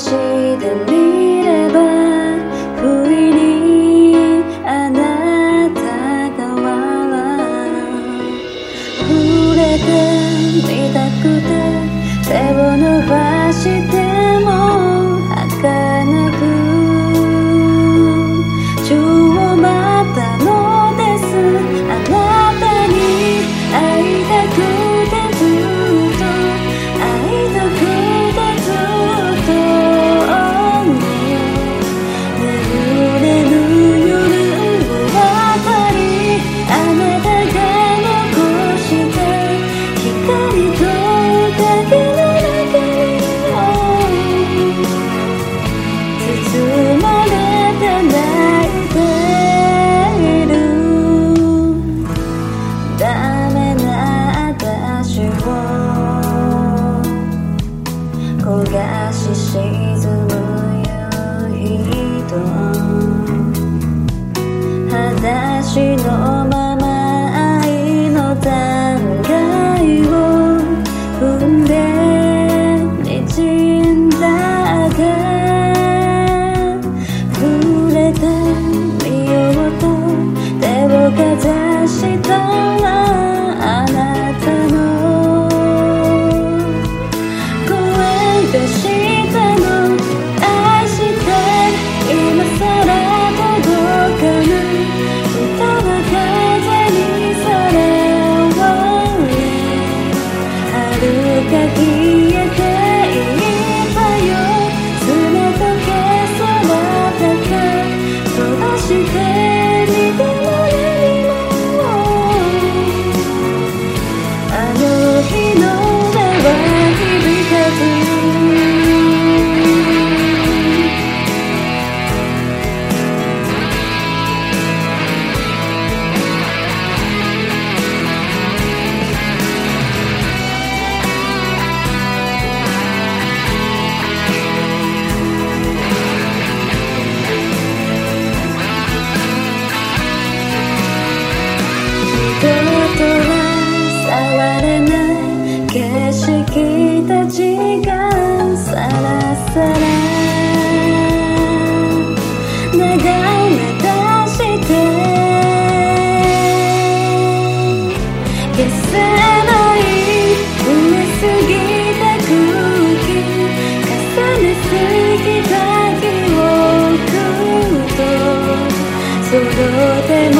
熟悉的你。れない景色たちがさらさら長い目出して消せない埋えすぎた空気重ねすぎた記憶とそろっても